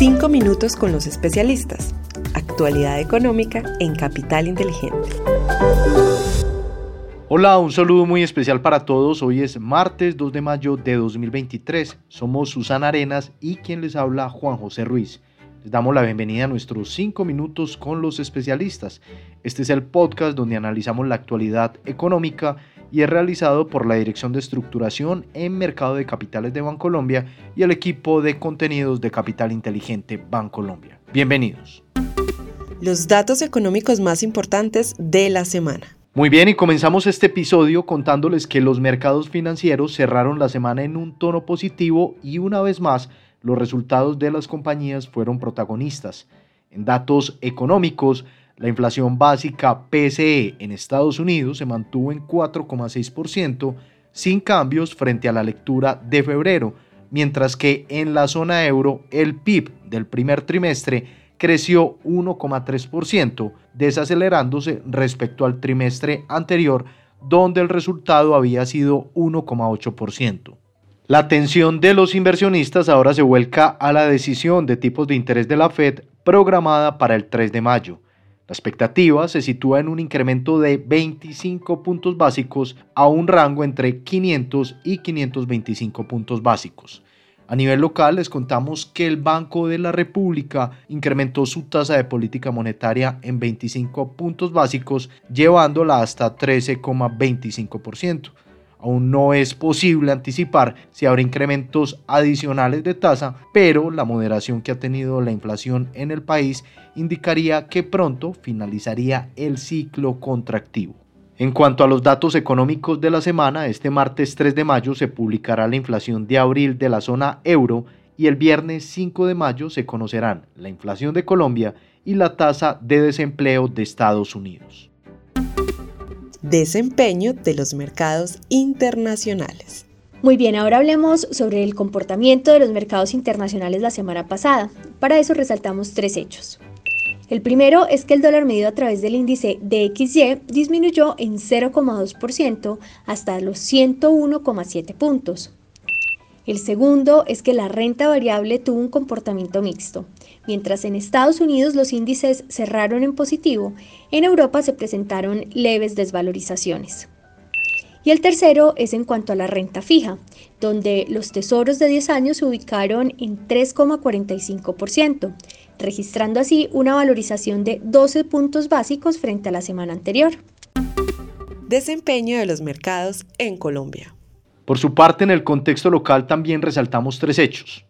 Cinco minutos con los especialistas. Actualidad económica en Capital Inteligente. Hola, un saludo muy especial para todos. Hoy es martes 2 de mayo de 2023. Somos Susana Arenas y quien les habla Juan José Ruiz. Les damos la bienvenida a nuestros 5 minutos con los especialistas. Este es el podcast donde analizamos la actualidad económica y es realizado por la Dirección de Estructuración en Mercado de Capitales de Bancolombia y el equipo de contenidos de Capital Inteligente Bancolombia. Bienvenidos. Los datos económicos más importantes de la semana. Muy bien, y comenzamos este episodio contándoles que los mercados financieros cerraron la semana en un tono positivo y una vez más los resultados de las compañías fueron protagonistas. En datos económicos, la inflación básica PCE en Estados Unidos se mantuvo en 4,6% sin cambios frente a la lectura de febrero, mientras que en la zona euro el PIB del primer trimestre creció 1,3%, desacelerándose respecto al trimestre anterior, donde el resultado había sido 1,8%. La atención de los inversionistas ahora se vuelca a la decisión de tipos de interés de la Fed programada para el 3 de mayo. La expectativa se sitúa en un incremento de 25 puntos básicos a un rango entre 500 y 525 puntos básicos. A nivel local les contamos que el Banco de la República incrementó su tasa de política monetaria en 25 puntos básicos, llevándola hasta 13,25%. Aún no es posible anticipar si habrá incrementos adicionales de tasa, pero la moderación que ha tenido la inflación en el país indicaría que pronto finalizaría el ciclo contractivo. En cuanto a los datos económicos de la semana, este martes 3 de mayo se publicará la inflación de abril de la zona euro y el viernes 5 de mayo se conocerán la inflación de Colombia y la tasa de desempleo de Estados Unidos desempeño de los mercados internacionales. Muy bien, ahora hablemos sobre el comportamiento de los mercados internacionales la semana pasada. Para eso resaltamos tres hechos. El primero es que el dólar medido a través del índice DXY disminuyó en 0,2% hasta los 101,7 puntos. El segundo es que la renta variable tuvo un comportamiento mixto. Mientras en Estados Unidos los índices cerraron en positivo, en Europa se presentaron leves desvalorizaciones. Y el tercero es en cuanto a la renta fija, donde los tesoros de 10 años se ubicaron en 3,45%, registrando así una valorización de 12 puntos básicos frente a la semana anterior. Desempeño de los mercados en Colombia. Por su parte, en el contexto local también resaltamos tres hechos.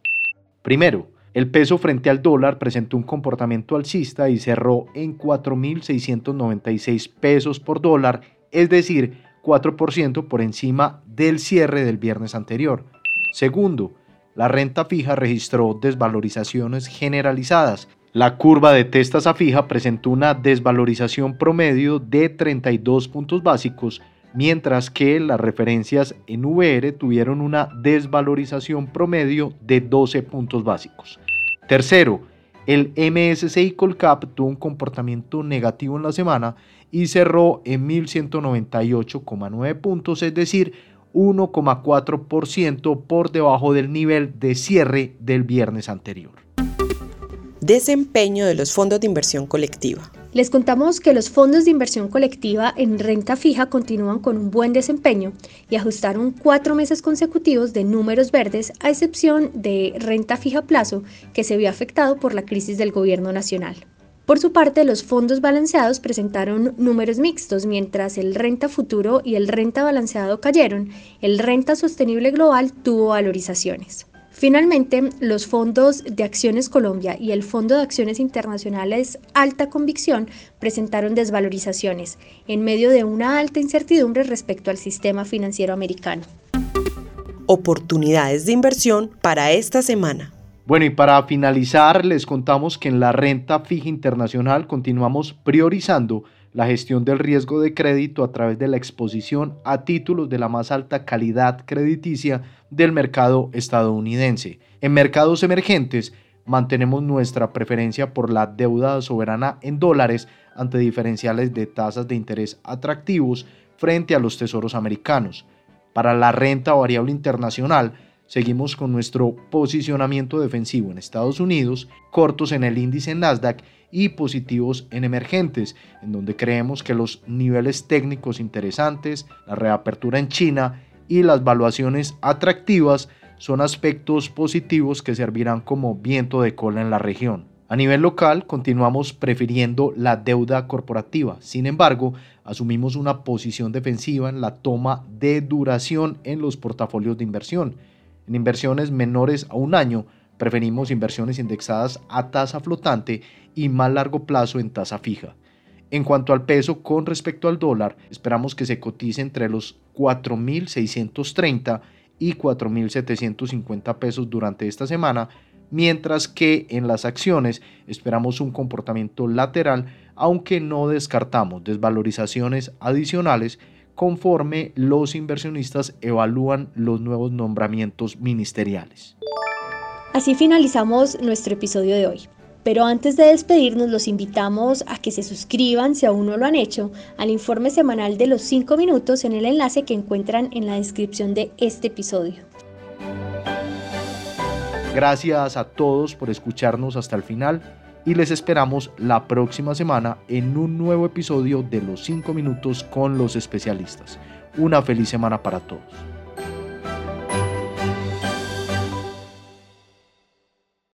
Primero, el peso frente al dólar presentó un comportamiento alcista y cerró en 4.696 pesos por dólar, es decir, 4% por encima del cierre del viernes anterior. Segundo, la renta fija registró desvalorizaciones generalizadas. La curva de testas a fija presentó una desvalorización promedio de 32 puntos básicos mientras que las referencias en VR tuvieron una desvalorización promedio de 12 puntos básicos. Tercero, el MSCI Colcap tuvo un comportamiento negativo en la semana y cerró en 1198,9 puntos, es decir, 1,4% por debajo del nivel de cierre del viernes anterior. Desempeño de los fondos de inversión colectiva. Les contamos que los fondos de inversión colectiva en renta fija continúan con un buen desempeño y ajustaron cuatro meses consecutivos de números verdes, a excepción de renta fija plazo, que se vio afectado por la crisis del gobierno nacional. Por su parte, los fondos balanceados presentaron números mixtos, mientras el renta futuro y el renta balanceado cayeron, el renta sostenible global tuvo valorizaciones. Finalmente, los fondos de Acciones Colombia y el Fondo de Acciones Internacionales Alta Convicción presentaron desvalorizaciones en medio de una alta incertidumbre respecto al sistema financiero americano. Oportunidades de inversión para esta semana. Bueno, y para finalizar, les contamos que en la renta fija internacional continuamos priorizando la gestión del riesgo de crédito a través de la exposición a títulos de la más alta calidad crediticia del mercado estadounidense. En mercados emergentes, mantenemos nuestra preferencia por la deuda soberana en dólares ante diferenciales de tasas de interés atractivos frente a los tesoros americanos. Para la renta variable internacional, seguimos con nuestro posicionamiento defensivo en Estados Unidos, cortos en el índice Nasdaq y positivos en emergentes, en donde creemos que los niveles técnicos interesantes, la reapertura en China y las valuaciones atractivas son aspectos positivos que servirán como viento de cola en la región. A nivel local, continuamos prefiriendo la deuda corporativa. Sin embargo, asumimos una posición defensiva en la toma de duración en los portafolios de inversión. En inversiones menores a un año, preferimos inversiones indexadas a tasa flotante y más largo plazo en tasa fija. En cuanto al peso con respecto al dólar, esperamos que se cotice entre los 4.630 y 4.750 pesos durante esta semana, mientras que en las acciones esperamos un comportamiento lateral, aunque no descartamos desvalorizaciones adicionales conforme los inversionistas evalúan los nuevos nombramientos ministeriales. Así finalizamos nuestro episodio de hoy. Pero antes de despedirnos, los invitamos a que se suscriban, si aún no lo han hecho, al informe semanal de los 5 minutos en el enlace que encuentran en la descripción de este episodio. Gracias a todos por escucharnos hasta el final y les esperamos la próxima semana en un nuevo episodio de los 5 minutos con los especialistas. Una feliz semana para todos.